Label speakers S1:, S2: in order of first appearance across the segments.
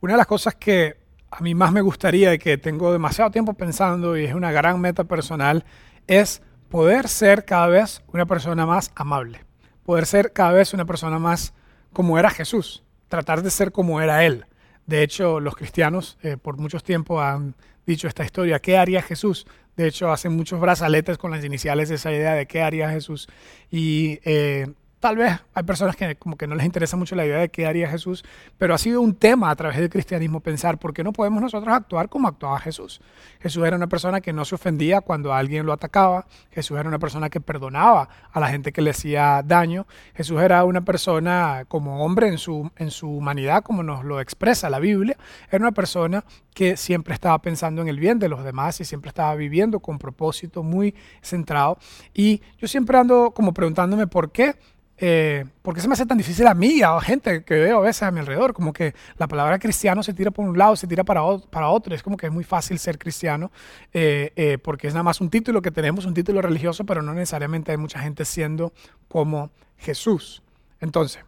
S1: Una de las cosas que a mí más me gustaría y que tengo demasiado tiempo pensando y es una gran meta personal es poder ser cada vez una persona más amable, poder ser cada vez una persona más como era Jesús, tratar de ser como era Él. De hecho, los cristianos eh, por muchos tiempos han dicho esta historia, ¿qué haría Jesús? De hecho, hacen muchos brazaletes con las iniciales de esa idea de qué haría Jesús. Y eh, Tal vez hay personas que como que no les interesa mucho la idea de qué haría Jesús, pero ha sido un tema a través del cristianismo pensar por qué no podemos nosotros actuar como actuaba Jesús. Jesús era una persona que no se ofendía cuando alguien lo atacaba, Jesús era una persona que perdonaba a la gente que le hacía daño, Jesús era una persona como hombre en su, en su humanidad, como nos lo expresa la Biblia, era una persona que siempre estaba pensando en el bien de los demás y siempre estaba viviendo con propósito muy centrado. Y yo siempre ando como preguntándome por qué eh, ¿por qué se me hace tan difícil a mí, a gente que veo a veces a mi alrededor? Como que la palabra cristiano se tira por un lado, se tira para, otro. Es como que es muy fácil ser cristiano eh, eh, porque es nada más un título que tenemos, un título religioso, pero no necesariamente hay mucha gente siendo como Jesús. Entonces,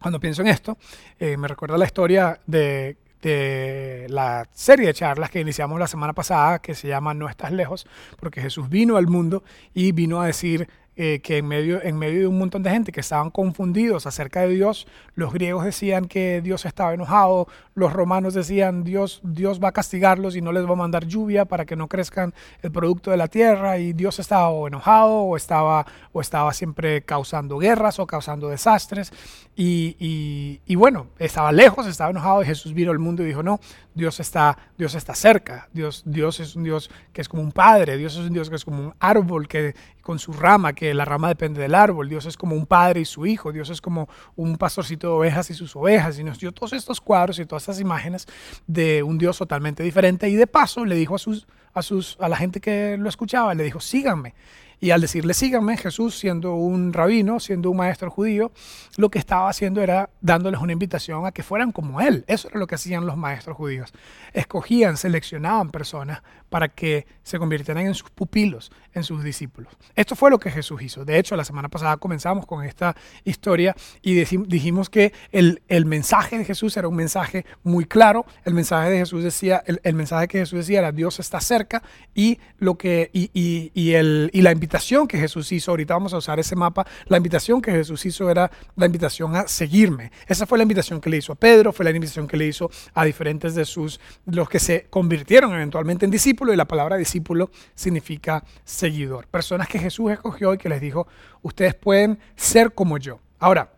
S1: cuando pienso en esto, me recuerda la historia de de la serie de charlas que iniciamos la semana pasada, que se llama No estás lejos, porque Jesús vino al mundo y vino a decir eh, que en medio, en medio de un montón de gente que estaban confundidos acerca de Dios, los griegos decían que Dios estaba enojado, los romanos decían Dios, Dios va a castigarlos y no les va a mandar lluvia para que no crezcan el producto de la tierra y Dios estaba enojado o estaba, o estaba siempre causando guerras o causando desastres. Y, y, bueno, estaba lejos, estaba enojado y Jesús vino al mundo y dijo, no, Dios está, Dios está cerca, Dios, Dios es un Dios que es como un padre, Dios es un Dios que es como un árbol que con su rama, que la rama depende del árbol. Dios es como un padre y su hijo. Dios es como un pastorcito de ovejas y sus ovejas. Y nos dio todos estos cuadros y todas estas imágenes de un Dios totalmente diferente. Y de paso le dijo a, sus, a, sus, a la gente que lo escuchaba, le dijo, síganme. Y al decirle síganme, Jesús, siendo un rabino, siendo un maestro judío, lo que estaba haciendo era dándoles una invitación a que fueran como él. Eso era lo que hacían los maestros judíos. Escogían, seleccionaban personas para que se convirtieran en sus pupilos, en sus discípulos. Esto fue lo que Jesús hizo. De hecho, la semana pasada comenzamos con esta historia y dijimos que el, el mensaje de Jesús era un mensaje muy claro. El mensaje de Jesús decía, el, mensaje que Jesús decía era Dios está cerca y lo que y, y, el, y la invitación que Jesús hizo, ahorita vamos a usar ese mapa, la invitación que Jesús hizo era la invitación a seguirme. Esa fue la invitación que le hizo a Pedro, fue la invitación que le hizo a diferentes de sus, los que se convirtieron eventualmente en discípulos, y la palabra discípulo significa seguidor. Personas que Jesús escogió y que les dijo, ustedes pueden ser como yo. Ahora,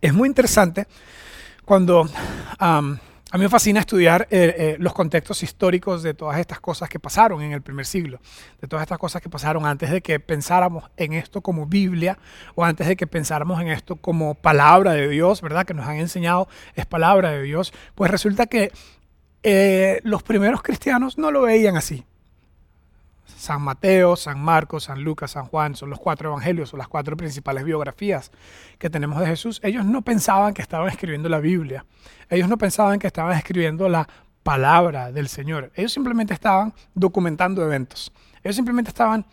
S1: es muy interesante cuando... A mí me fascina estudiar eh, eh, los contextos históricos de todas estas cosas que pasaron en el primer siglo, de todas estas cosas que pasaron antes de que pensáramos en esto como Biblia o antes de que pensáramos en esto como palabra de Dios, ¿verdad? Que nos han enseñado es palabra de Dios. Pues resulta que eh, los primeros cristianos no lo veían así. San Mateo, San Marcos, San Lucas, San Juan, son los cuatro evangelios, son las cuatro principales biografías que tenemos de Jesús. Ellos no pensaban que estaban escribiendo la Biblia, ellos no pensaban que estaban escribiendo la palabra del Señor, ellos simplemente estaban documentando eventos, ellos simplemente estaban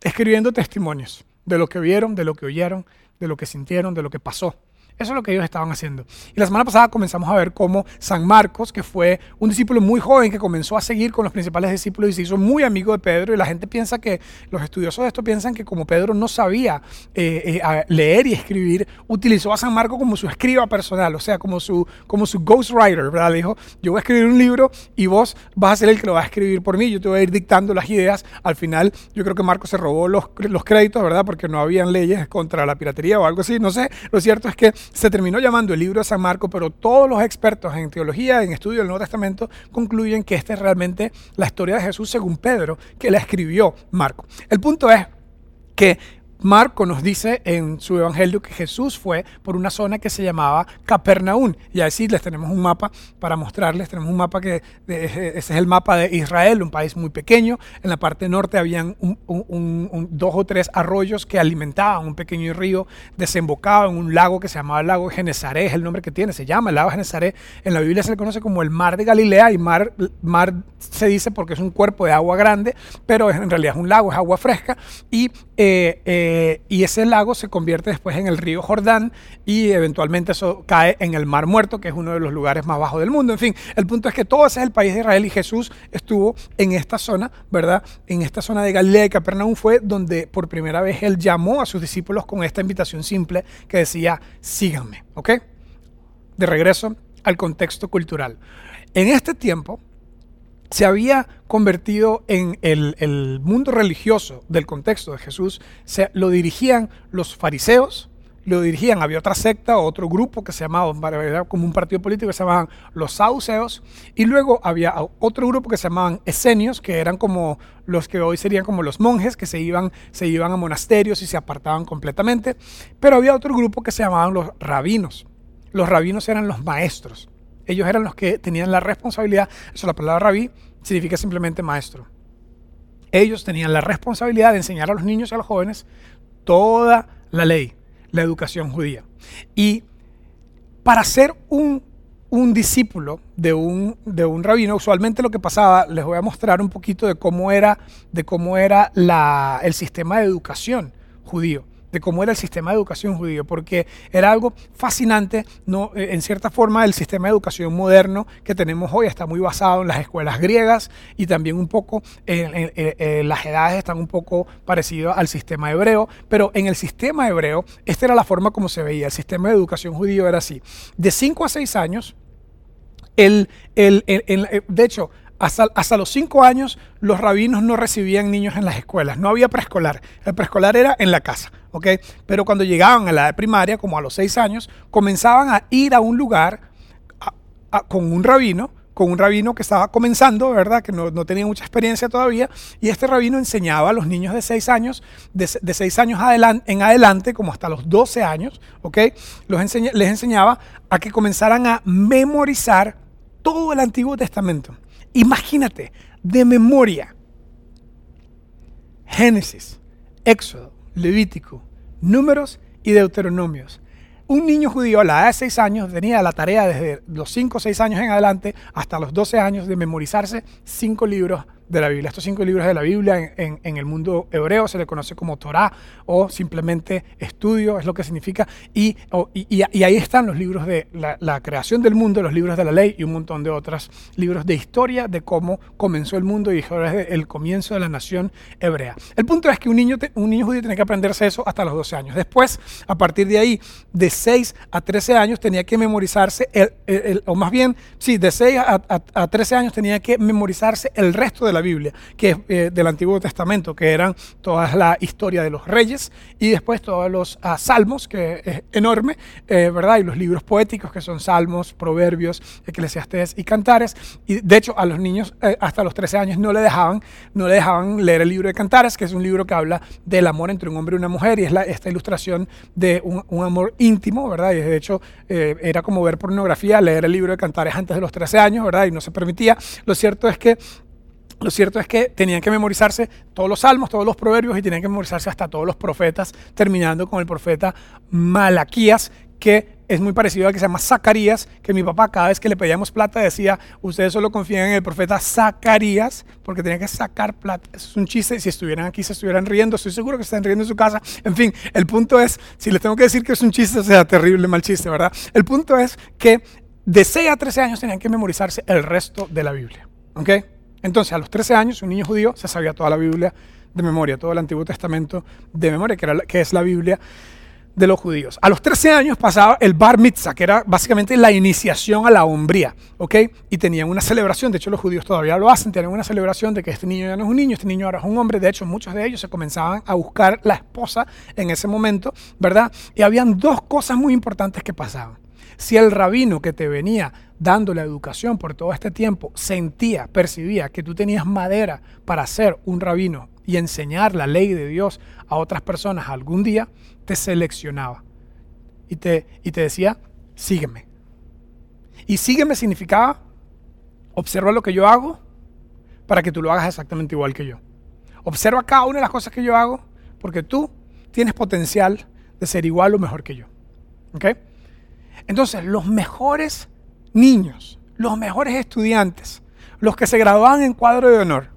S1: escribiendo testimonios de lo que vieron, de lo que oyeron, de lo que sintieron, de lo que pasó. Eso es lo que ellos estaban haciendo. Y la semana pasada comenzamos a ver cómo San Marcos, que fue un discípulo muy joven que comenzó a seguir con los principales discípulos y se hizo muy amigo de Pedro, y la gente piensa que, los estudiosos de esto piensan que como Pedro no sabía eh, eh, leer y escribir, utilizó a San Marcos como su escriba personal, o sea, como su, como su ghostwriter, ¿verdad? Le dijo, yo voy a escribir un libro y vos vas a ser el que lo va a escribir por mí, yo te voy a ir dictando las ideas. Al final, yo creo que Marcos se robó los, los créditos, ¿verdad? Porque no habían leyes contra la piratería o algo así, no sé. Lo cierto es que se terminó llamando el libro de San Marco, pero todos los expertos en teología, en estudio del Nuevo Testamento, concluyen que esta es realmente la historia de Jesús según Pedro, que la escribió Marco. El punto es que Marco nos dice en su evangelio que Jesús fue por una zona que se llamaba Capernaum. Y así les tenemos un mapa para mostrarles. Tenemos un mapa que ese es el mapa de Israel, un país muy pequeño. En la parte norte habían dos o tres arroyos que alimentaban un pequeño río, desembocaba en un lago que se llamaba el lago Genezaret, es el nombre que tiene, se llama el lago Genezaret. En la Biblia se le conoce como el mar de Galilea y mar, mar se dice porque es un cuerpo de agua grande, pero en realidad es un lago, es agua fresca. Y eh, eh, eh, y ese lago se convierte después en el río Jordán y eventualmente eso cae en el Mar Muerto, que es uno de los lugares más bajos del mundo. En fin, el punto es que todo ese es el país de Israel y Jesús estuvo en esta zona, ¿verdad? En esta zona de Galilea y Capernaum fue donde por primera vez él llamó a sus discípulos con esta invitación simple que decía, síganme, ¿ok? De regreso al contexto cultural. En este tiempo, se había convertido en el, mundo religioso del contexto de Jesús, se, lo dirigían los fariseos, lo dirigían, había otra secta, otro grupo que se llamaba, como un partido político que se llamaban los saduceos, y luego había otro grupo que se llamaban esenios, que eran como los que hoy serían como los monjes, que se iban, se iban a monasterios y se apartaban completamente, pero había otro grupo que se llamaban los rabinos. Los rabinos eran los maestros. Ellos eran los que tenían la responsabilidad, eso la palabra rabí significa simplemente maestro. Ellos tenían la responsabilidad de enseñar a los niños y a los jóvenes toda la ley, la educación judía. Y para ser un, discípulo de un, de un rabino, usualmente lo que pasaba, les voy a mostrar un poquito de cómo era, de cómo era el sistema de educación judío de cómo era el sistema de educación judío, porque era algo fascinante, no, eh, en cierta forma el sistema de educación moderno que tenemos hoy está muy basado en las escuelas griegas y también un poco, en, las edades están un poco parecidas al sistema hebreo, pero en el sistema hebreo, esta era la forma como se veía, el sistema de educación judío era así, de 5 a 6 años, el, el, de hecho, hasta, los cinco años los rabinos no recibían niños en las escuelas, no había preescolar, el preescolar era en la casa, ¿ok? Pero cuando llegaban a la primaria, como a los seis años, comenzaban a ir a un lugar con un rabino, con un rabino que estaba comenzando, ¿verdad? Que no, tenía mucha experiencia todavía, y este rabino enseñaba a los niños de seis años, de, seis años en adelante, como hasta los 12 años, ¿ok? Les enseñaba a que comenzaran a memorizar todo el Antiguo Testamento. Imagínate, de memoria. Génesis, Éxodo, Levítico, Números y Deuteronomios. Un niño judío a la edad de 6 años tenía la tarea desde los 5 o 6 años en adelante hasta los 12 años de memorizarse cinco libros de la Biblia. Estos cinco libros de la Biblia en, el mundo hebreo se le conoce como Torah o simplemente estudio, es lo que significa. Y, y, ahí están los libros de la, creación del mundo, los libros de la ley y un montón de otros libros de historia de cómo comenzó el mundo y el comienzo de la nación hebrea. El punto es que un niño, un niño judío tenía que aprenderse eso hasta los 12 años. Después, a partir de ahí, de 6 a 13 años, tenía que memorizarse, el, o más bien, sí, de 6 a, a 13 años tenía que memorizarse el resto de la Biblia, que eh, del Antiguo Testamento, que eran toda la historia de los reyes y después todos los ah, salmos, que es enorme, eh, ¿verdad? Y los libros poéticos, que son salmos, proverbios, eclesiastés y cantares. Y de hecho, a los niños eh, hasta los 13 años no le dejaban, no le dejaban leer el libro de cantares, que es un libro que habla del amor entre un hombre y una mujer, y es la, esta ilustración de un, un, amor íntimo, ¿verdad? Y de hecho, era como ver pornografía, leer el libro de cantares antes de los 13 años, ¿verdad? Y no se permitía. Lo cierto es que lo cierto es que tenían que memorizarse todos los salmos, todos los proverbios y tenían que memorizarse hasta todos los profetas, terminando con el profeta Malaquías, que es muy parecido al que se llama Zacarías, que mi papá cada vez que le pedíamos plata decía, ustedes solo confían en el profeta Zacarías, porque tenía que sacar plata. Es un chiste, si estuvieran aquí se estuvieran riendo, estoy seguro que se están riendo en su casa. En fin, el punto es, si les tengo que decir que es un chiste, sea terrible, mal chiste, ¿verdad? El punto es que de 6 a 13 años tenían que memorizarse el resto de la Biblia, ¿ok? Entonces, a los 13 años, un niño judío se sabía toda la Biblia de memoria, todo el Antiguo Testamento de memoria, que, es la Biblia de los judíos. A los 13 años pasaba el bar mitzvah, que era básicamente la iniciación a la hombría, ¿ok? Y tenían una celebración, de hecho los judíos todavía lo hacen, tienen una celebración de que este niño ya no es un niño, este niño ahora es un hombre, de hecho muchos de ellos se comenzaban a buscar la esposa en ese momento, ¿verdad? Y habían dos cosas muy importantes que pasaban. Si el rabino que te venía dando la educación por todo este tiempo sentía, percibía que tú tenías madera para ser un rabino y enseñar la ley de Dios a otras personas algún día, te seleccionaba y te, y te decía, sígueme. Y sígueme significaba, observa lo que yo hago para que tú lo hagas exactamente igual que yo. Observa cada una de las cosas que yo hago porque tú tienes potencial de ser igual o mejor que yo. ¿Okay? Entonces, los mejores niños, los mejores estudiantes, los que se graduaban en cuadro de honor,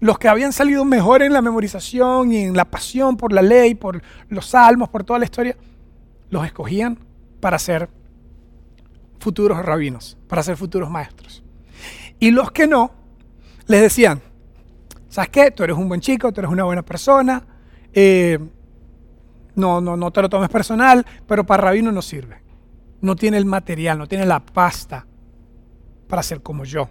S1: los que habían salido mejor en la memorización y en la pasión por la ley, por los salmos, por toda la historia, los escogían para ser futuros rabinos, para ser futuros maestros. Y los que no, les decían, ¿sabes qué? Tú eres un buen chico, tú eres una buena persona, eh, no, no, no te lo tomes personal, pero para rabino no sirve. No tiene el material, no tiene la pasta para ser como yo.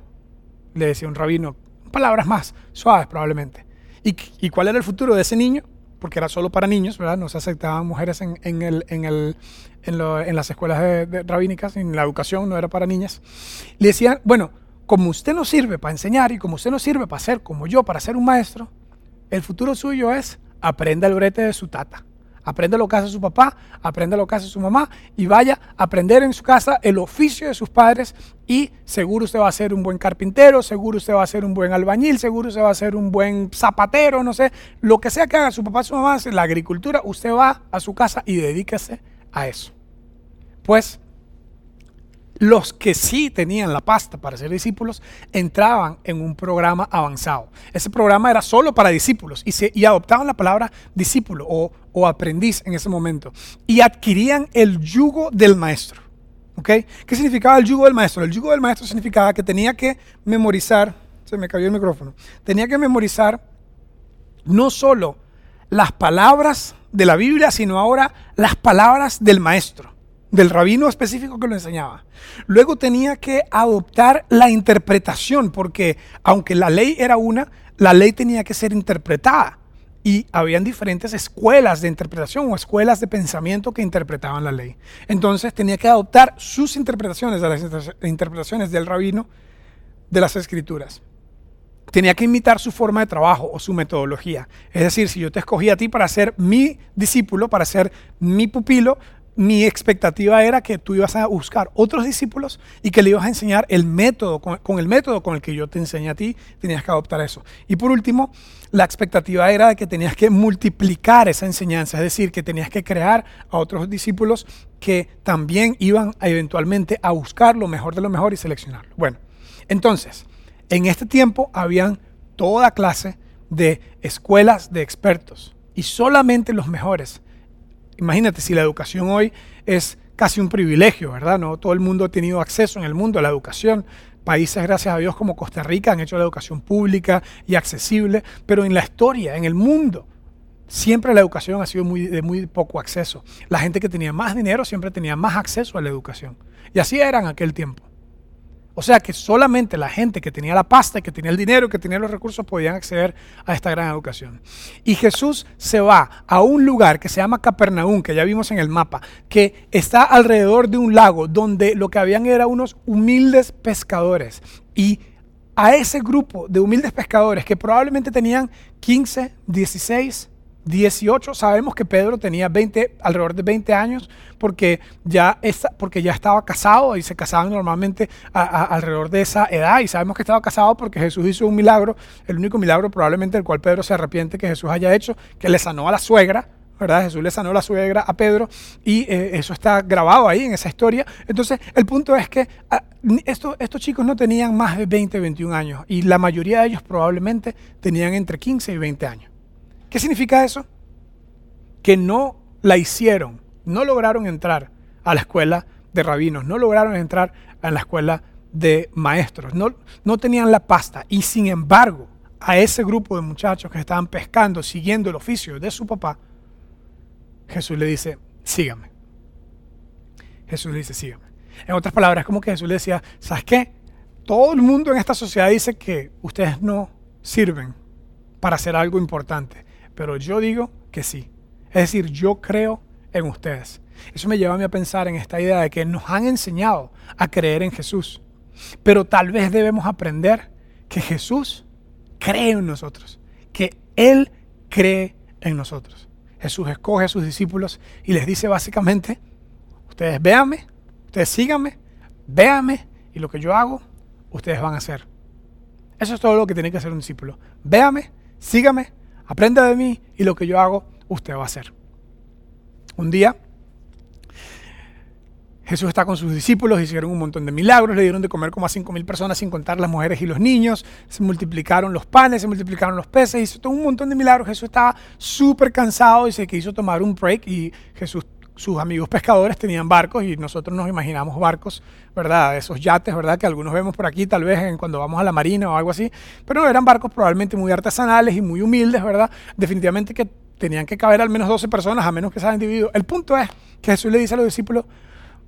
S1: Le decía un rabino, palabras más suaves probablemente. ¿Y, cuál era el futuro de ese niño? Porque era solo para niños, ¿verdad? No se aceptaban mujeres en, el, en, el, en, las escuelas rabínicas, en la educación no era para niñas. Le decían, bueno, como usted no sirve para enseñar y como usted no sirve para ser como yo, para ser un maestro, el futuro suyo es aprenda el brete de su tata. Aprenda lo que hace su papá, aprenda lo que hace su mamá y vaya a aprender en su casa el oficio de sus padres y seguro usted va a ser un buen carpintero, seguro usted va a ser un buen albañil, seguro usted va a ser un buen zapatero, no sé, lo que sea que haga su papá, su mamá, la agricultura, usted va a su casa y dedíquese a eso. Pues los que sí tenían la pasta para ser discípulos entraban en un programa avanzado. Ese programa era solo para discípulos y, se, adoptaban la palabra discípulo o, aprendiz en ese momento y adquirían el yugo del maestro. ¿Qué significaba el yugo del maestro? El yugo del maestro significaba que tenía que memorizar, se me cayó el micrófono, tenía que memorizar no solo las palabras de la Biblia, sino ahora las palabras del maestro del rabino específico que lo enseñaba. Luego tenía que adoptar la interpretación, porque aunque la ley era una, la ley tenía que ser interpretada. Y habían diferentes escuelas de interpretación o escuelas de pensamiento que interpretaban la ley. Entonces tenía que adoptar sus interpretaciones de las interpretaciones del rabino de las escrituras. Tenía que imitar su forma de trabajo o su metodología. Es decir, si yo te escogí a ti para ser mi discípulo, para ser mi pupilo, mi expectativa era que tú ibas a buscar otros discípulos y que le ibas a enseñar el método, con, el método con el que yo te enseñé a ti, tenías que adoptar eso. Y por último, la expectativa era de que tenías que multiplicar esa enseñanza, es decir, que tenías que crear a otros discípulos que también iban eventualmente a buscar lo mejor de lo mejor y seleccionarlo. Bueno, entonces, en este tiempo habían toda clase de escuelas de expertos y solamente los mejores Imagínate si la educación hoy es casi un privilegio, ¿verdad? No todo el mundo ha tenido acceso en el mundo a la educación. Países, gracias a Dios, como Costa Rica han hecho la educación pública y accesible, pero en la historia, en el mundo, siempre la educación ha sido muy, de muy poco acceso. La gente que tenía más dinero siempre tenía más acceso a la educación. Y así era en aquel tiempo. O sea que solamente la gente que tenía la pasta, que tenía el dinero, que tenía los recursos podían acceder a esta gran educación. Y Jesús se va a un lugar que se llama Capernaum, que ya vimos en el mapa, que está alrededor de un lago donde lo que habían era unos humildes pescadores. Y a ese grupo de humildes pescadores que probablemente tenían 15, 16, 18, sabemos que Pedro tenía 20, alrededor de 20 años porque ya, porque ya estaba casado y se casaban normalmente alrededor de esa edad y sabemos que estaba casado porque Jesús hizo un milagro, el único milagro probablemente del cual Pedro se arrepiente que Jesús haya hecho, que le sanó a la suegra, ¿verdad? Jesús le sanó a la suegra a Pedro y eh, eso está grabado ahí en esa historia. Entonces, el punto es que ah, estos chicos no tenían más de 20, 21 años y la mayoría de ellos probablemente tenían entre 15 y 20 años. ¿Qué significa eso? Que no la hicieron, no lograron entrar a la escuela de rabinos, no lograron entrar a la escuela de maestros, no, no tenían la pasta y sin embargo a ese grupo de muchachos que estaban pescando, siguiendo el oficio de su papá, Jesús le dice, sígame. Jesús le dice, sígame. En otras palabras, como que Jesús le decía, ¿sabes qué? Todo el mundo en esta sociedad dice que ustedes no sirven para hacer algo importante pero yo digo que sí. Es decir, yo creo en ustedes. Eso me lleva a mí a pensar en esta idea de que nos han enseñado a creer en Jesús, pero tal vez debemos aprender que Jesús cree en nosotros, que Él cree en nosotros. Jesús escoge a sus discípulos y les dice básicamente, ustedes véanme, ustedes síganme, véanme y lo que yo hago, ustedes van a hacer. Eso es todo lo que tiene que hacer un discípulo. Véame, sígame, Aprenda de mí y lo que yo hago, usted va a hacer. Un día, Jesús está con sus discípulos, hicieron un montón de milagros, le dieron de comer como a cinco mil personas sin contar las mujeres y los niños, se multiplicaron los panes, se multiplicaron los peces, hizo todo un montón de milagros. Jesús estaba súper cansado y se quiso tomar un break y Jesús, sus amigos pescadores tenían barcos y nosotros nos imaginamos barcos, ¿verdad? Esos yates, ¿verdad? Que algunos vemos por aquí tal vez en, cuando vamos a la marina o algo así, pero eran barcos probablemente muy artesanales y muy humildes, ¿verdad? Definitivamente que tenían que caber al menos 12 personas, a menos que sean individuos. El punto es que Jesús le dice a los discípulos,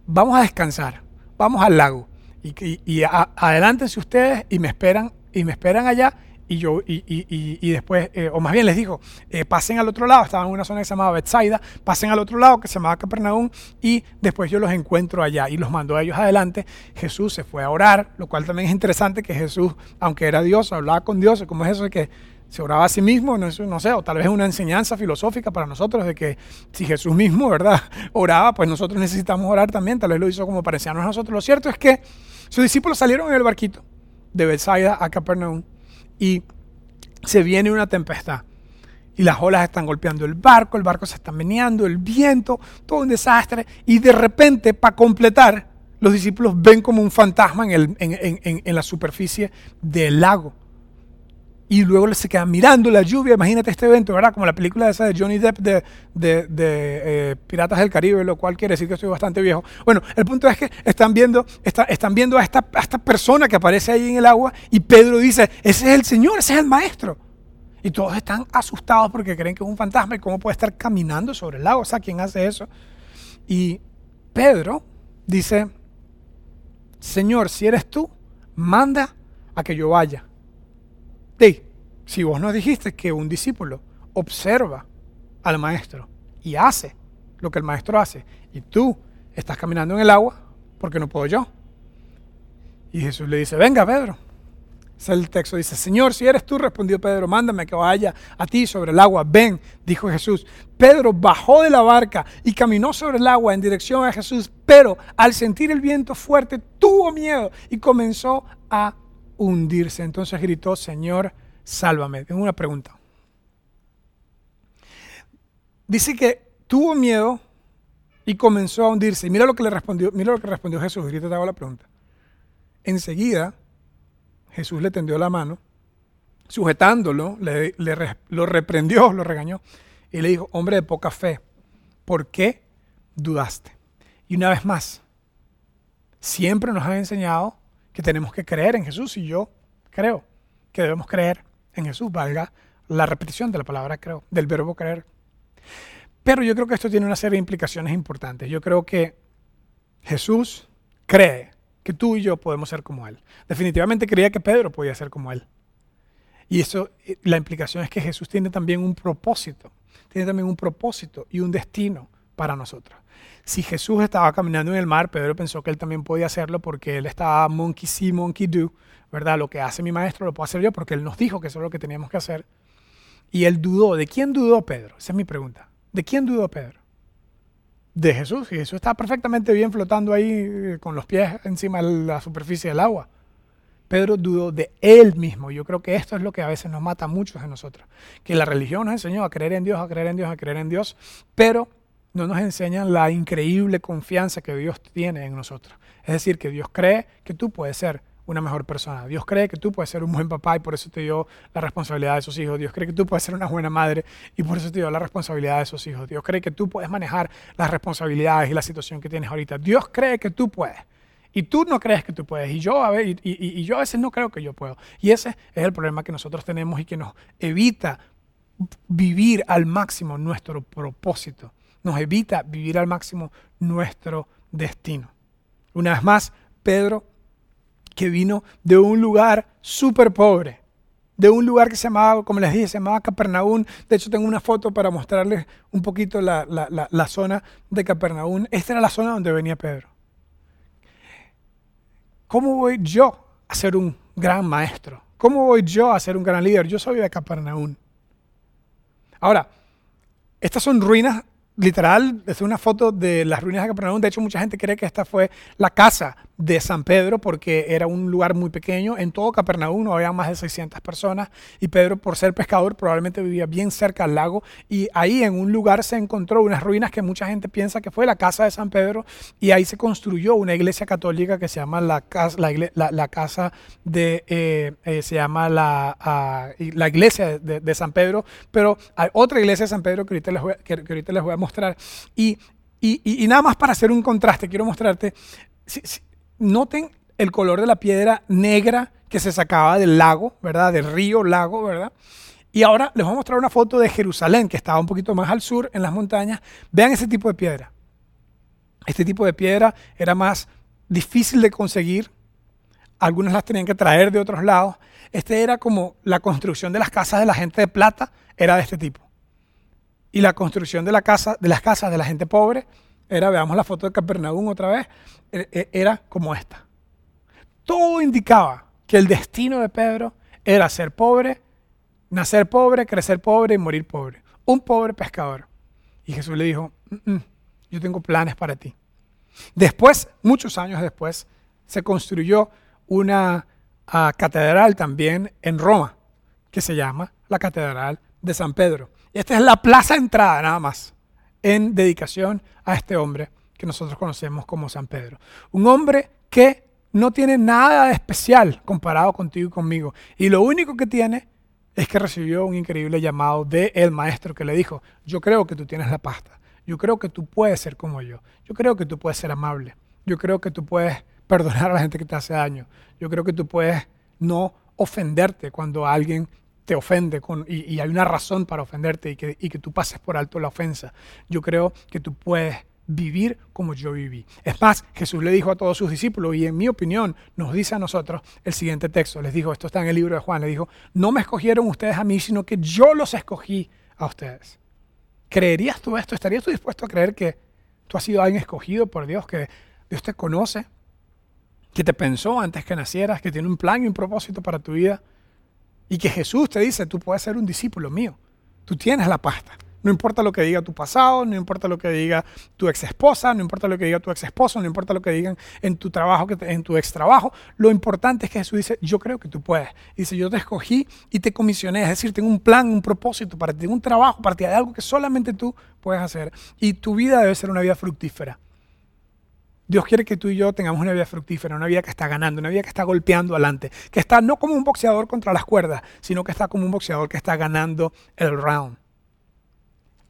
S1: vamos a descansar, vamos al lago y, y, adelántense ustedes y me esperan y me esperan allá y yo y, y después eh, o más bien les dijo eh, pasen al otro lado estaban en una zona que se llamaba Bethsaida pasen al otro lado que se llamaba Capernaum y después yo los encuentro allá y los mandó a ellos adelante Jesús se fue a orar lo cual también es interesante que Jesús aunque era Dios hablaba con Dios como es eso de que se oraba a sí mismo, no, no sé, o tal vez una enseñanza filosófica para nosotros de que si Jesús mismo, ¿verdad?, oraba, pues nosotros necesitamos orar también, tal vez lo hizo como para a nosotros. Lo cierto es que sus discípulos salieron en el barquito de Bethsaida a Capernaum y se viene una tempestad. Y las olas están golpeando el barco, el barco se está meneando, el viento, todo un desastre. Y de repente, para completar, los discípulos ven como un fantasma en, el, en, en la superficie del lago y luego se quedan mirando la lluvia. Imagínate este evento, ¿verdad? Como la película esa de Johnny Depp de, de, eh, Piratas del Caribe, lo cual quiere decir que estoy bastante viejo. Bueno, el punto es que están viendo, están viendo a, esta, a esta persona que aparece ahí en el agua y Pedro dice, ese es el Señor, ese es el Maestro. Y todos están asustados porque creen que es un fantasma y cómo puede estar caminando sobre el lago. O sea, ¿quién hace eso? Y Pedro dice, Señor, si eres tú, manda a que yo vaya si vos nos dijiste que un discípulo observa al maestro y hace lo que el maestro hace, y tú estás caminando en el agua, porque no puedo yo? Y Jesús le dice, venga Pedro. El texto dice, Señor, si eres tú, respondió Pedro, mándame que vaya a ti sobre el agua. Ven, dijo Jesús. Pedro bajó de la barca y caminó sobre el agua en dirección a Jesús, pero al sentir el viento fuerte tuvo miedo y comenzó a hundirse. Entonces gritó, Señor, sálvame. Tengo una pregunta. Dice que tuvo miedo y comenzó a hundirse. Mira lo que le respondió, mira lo que respondió Jesús. Ahorita te hago la pregunta. Enseguida, Jesús le tendió la mano, sujetándolo, le, lo reprendió, lo regañó y le dijo, hombre de poca fe, ¿por qué dudaste? Y una vez más, siempre nos ha enseñado que tenemos que creer en Jesús y yo creo que debemos creer en Jesús, valga la repetición de la palabra creo, del verbo creer. Pero yo creo que esto tiene una serie de implicaciones importantes. Yo creo que Jesús cree que tú y yo podemos ser como Él. Definitivamente creía que Pedro podía ser como Él. Y eso, eh, la implicación es que Jesús tiene también un propósito, tiene también un propósito y un destino para nosotros. Si Jesús estaba caminando en el mar, Pedro pensó que él también podía hacerlo porque él estaba monkey see, monkey do, ¿verdad? Lo que hace mi maestro lo puedo hacer yo porque él nos dijo que eso es lo que teníamos que hacer. Y él dudó. ¿De quién dudó Pedro? Esa es mi pregunta. ¿De quién dudó Pedro? De Jesús. Y Jesús está perfectamente bien flotando ahí eh, con los pies encima de la superficie del agua. Pedro dudó de él mismo. Yo creo que esto es lo que a veces nos mata a muchos de nosotros. Que la religión nos enseñó a creer en Dios, a creer en Dios, a creer en Dios, pero no nos enseñan la increíble confianza que Dios tiene en nosotros. Es decir, que Dios cree que tú puedes ser una mejor persona. Dios cree que tú puedes ser un buen papá y por eso te dio la responsabilidad de esos hijos. Dios cree que tú puedes ser una buena madre y por eso te dio la responsabilidad de esos hijos. Dios cree que tú puedes manejar las responsabilidades y la situación que tienes ahorita. Dios cree que tú puedes. Y tú no crees que tú puedes. Y yo, a y yo a veces no creo que yo puedo. Y ese es el problema que nosotros tenemos y que nos evita vivir al máximo nuestro propósito nos evita vivir al máximo nuestro destino. Una vez más, Pedro, que vino de un lugar súper pobre, de un lugar que se llamaba, como les dije, se llamaba Capernaum. De hecho, tengo una foto para mostrarles un poquito la, la, zona de Capernaum. Esta era la zona donde venía Pedro. ¿Cómo voy yo a ser un gran maestro? ¿Cómo voy yo a ser un gran líder? Yo soy de Capernaum. Ahora, estas son ruinas literal, es una foto de las ruinas de Capernaum. De hecho, mucha gente cree que esta fue la casa de San Pedro porque era un lugar muy pequeño. En todo Capernaum no había más de 600 personas y Pedro, por ser pescador, probablemente vivía bien cerca al lago. Y ahí en un lugar se encontró unas ruinas que mucha gente piensa que fue la casa de San Pedro y ahí se construyó una iglesia católica que se llama la, casa, la, casa de, eh, eh, se llama la, la iglesia de, San Pedro, pero hay otra iglesia de San Pedro que ahorita les voy, que, ahorita les voy a mostrar. Y y, nada más para hacer un contraste, quiero mostrarte, noten el color de la piedra negra que se sacaba del lago, ¿verdad? Del río, lago, ¿verdad? Y ahora les voy a mostrar una foto de Jerusalén, que estaba un poquito más al sur, en las montañas. Vean ese tipo de piedra. Este tipo de piedra era más difícil de conseguir. Algunas las tenían que traer de otros lados. Este era como la construcción de las casas de la gente de plata, era de este tipo. Y la construcción de, la casa, de las casas de la gente pobre era, veamos la foto de Capernaum otra vez, e, e, era como esta. Todo indicaba que el destino de Pedro era ser pobre, nacer pobre, crecer pobre y morir pobre. Un pobre pescador. Y Jesús le dijo, yo tengo planes para ti. Después, muchos años después, se construyó una ah, catedral también en Roma, que se llama la Catedral de San Pedro. Esta es la plaza entrada nada más en dedicación a este hombre que nosotros conocemos como San Pedro. Un hombre que no tiene nada de especial comparado contigo y conmigo. Y lo único que tiene es que recibió un increíble llamado de el maestro que le dijo, yo creo que tú tienes la pasta, yo creo que tú puedes ser como yo, yo creo que tú puedes ser amable, yo creo que tú puedes perdonar a la gente que te hace daño, yo creo que tú puedes no ofenderte cuando alguien te ofende con, y, hay una razón para ofenderte y que, y que tú pases por alto la ofensa. Yo creo que tú puedes vivir como yo viví. Es más, Jesús le dijo a todos sus discípulos, y en mi opinión nos dice a nosotros el siguiente texto, les dijo, esto está en el libro de Juan, le dijo, no me escogieron ustedes a mí, sino que yo los escogí a ustedes. ¿Creerías tú esto? ¿Estarías tú dispuesto a creer que tú has sido alguien escogido por Dios, que Dios te conoce, que te pensó antes que nacieras, que tiene un plan y un propósito para tu vida? Y que Jesús te dice, tú puedes ser un discípulo mío. Tú tienes la pasta. No importa lo que diga tu pasado, no importa lo que diga tu ex esposa, no importa lo que diga tu ex esposo, no importa lo que digan en tu trabajo, en tu ex trabajo. Lo importante es que Jesús dice, yo creo que tú puedes. Dice, yo te escogí y te comisioné. Es decir, tengo un plan, un propósito para ti, tengo un trabajo para ti, hay algo que solamente tú puedes hacer. Y tu vida debe ser una vida fructífera. Dios quiere que tú y yo tengamos una vida fructífera, una vida que está ganando, una vida que está golpeando adelante, que está no como un boxeador contra las cuerdas, sino que está como un boxeador que está ganando el round.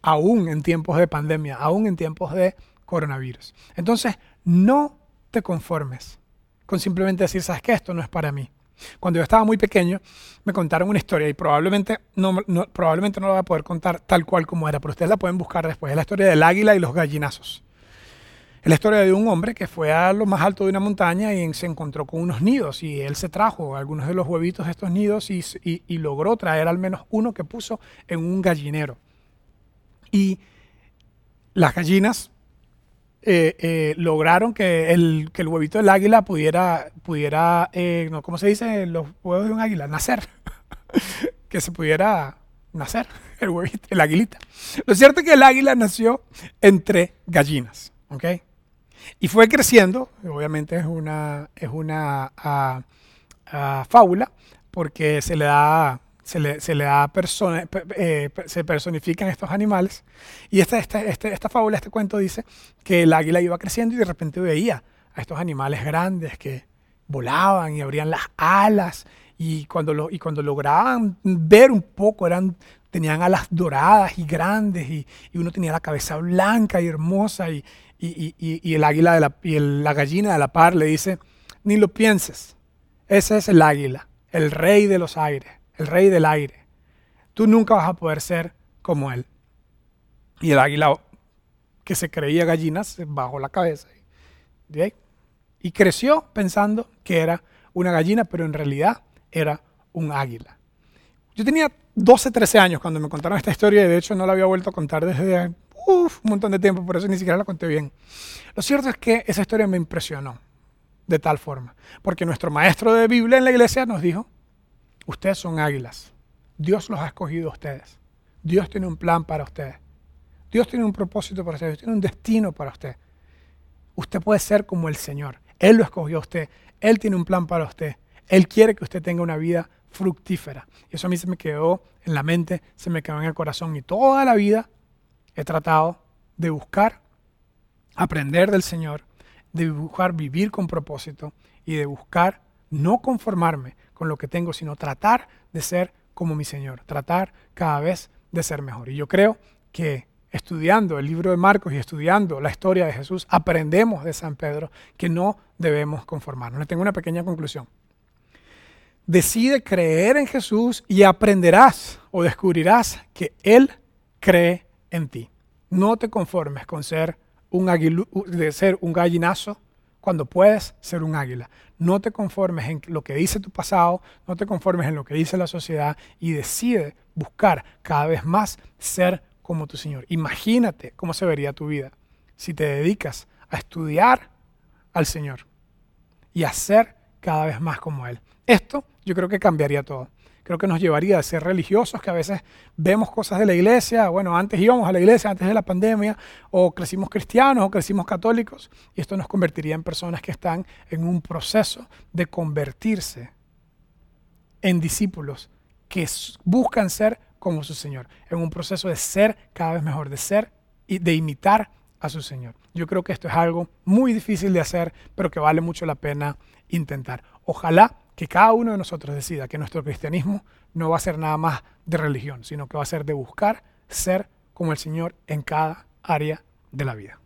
S1: Aún en tiempos de pandemia, aún en tiempos de coronavirus. Entonces, no te conformes con simplemente decir, sabes que esto no es para mí. Cuando yo estaba muy pequeño, me contaron una historia y probablemente no, probablemente no la voy a poder contar tal cual como era, pero ustedes la pueden buscar después. Es la historia del águila y los gallinazos. Es la historia de un hombre que fue a lo más alto de una montaña y se encontró con unos nidos y él se trajo algunos de los huevitos de estos nidos y, logró traer al menos uno que puso en un gallinero. Y las gallinas eh, eh, lograron que el, que el, huevito del águila pudiera, pudiera eh, no, ¿cómo se dice? Los huevos de un águila, nacer. que se pudiera nacer el huevito, el aguilita. Lo cierto es que el águila nació entre gallinas. Y fue creciendo, obviamente es una, es una ah, ah, fábula, porque se le da, se le, se le da persona, eh, se personifican estos animales. Y esta, esta, este, esta fábula, este cuento dice que el águila iba creciendo y de repente veía a estos animales grandes que volaban y abrían las alas y cuando, lo, y cuando lograban ver un poco eran tenían alas doradas y grandes y, y, uno tenía la cabeza blanca y hermosa y, y, el águila la, y la gallina de la par le dice, ni lo pienses, ese es el águila, el rey de los aires, el rey del aire. Tú nunca vas a poder ser como él. Y el águila que se creía gallina se bajó la cabeza y creció pensando que era una gallina, pero en realidad era un águila. Yo tenía 12, 13 años cuando me contaron esta historia y de hecho no la había vuelto a contar desde un montón de tiempo, por eso ni siquiera la conté bien. Lo cierto es que esa historia me impresionó de tal forma, porque nuestro maestro de Biblia en la iglesia nos dijo, ustedes son águilas, Dios los ha escogido a ustedes, Dios tiene un plan para ustedes, Dios tiene un propósito para ustedes, Dios tiene un destino para usted. Usted puede ser como el Señor. Él lo escogió a usted. Él tiene un plan para usted. Él quiere que usted tenga una vida fructífera. Y eso a mí se me quedó en la mente, se me quedó en el corazón. Y toda la vida he tratado de buscar aprender del Señor, de buscar vivir con propósito y de buscar no conformarme con lo que tengo, sino tratar de ser como mi Señor, tratar cada vez de ser mejor. Y yo creo que estudiando el libro de Marcos y estudiando la historia de Jesús, aprendemos de San Pedro que no debemos conformarnos. Le tengo una pequeña conclusión. Decide creer en Jesús y aprenderás o descubrirás que Él cree en ti. No te conformes con ser un de ser un gallinazo cuando puedes ser un águila. No te conformes en lo que dice tu pasado, no te conformes en lo que dice la sociedad y decide buscar cada vez más ser como tu Señor. Imagínate cómo se vería tu vida si te dedicas a estudiar al Señor y a ser cada vez más como Él. Esto yo creo que cambiaría todo creo que nos llevaría a ser religiosos, que a veces vemos cosas de la iglesia, bueno, antes íbamos a la iglesia, antes de la pandemia, o crecimos cristianos o crecimos católicos, y esto nos convertiría en personas que están en un proceso de convertirse en discípulos que buscan ser como su Señor, en un proceso de ser cada vez mejor, de ser y de imitar a su Señor. Yo creo que esto es algo muy difícil de hacer, pero que vale mucho la pena intentar. Ojalá que cada uno de nosotros decida que nuestro cristianismo no va a ser nada más de religión, sino que va a ser de buscar ser como el Señor en cada área de la vida.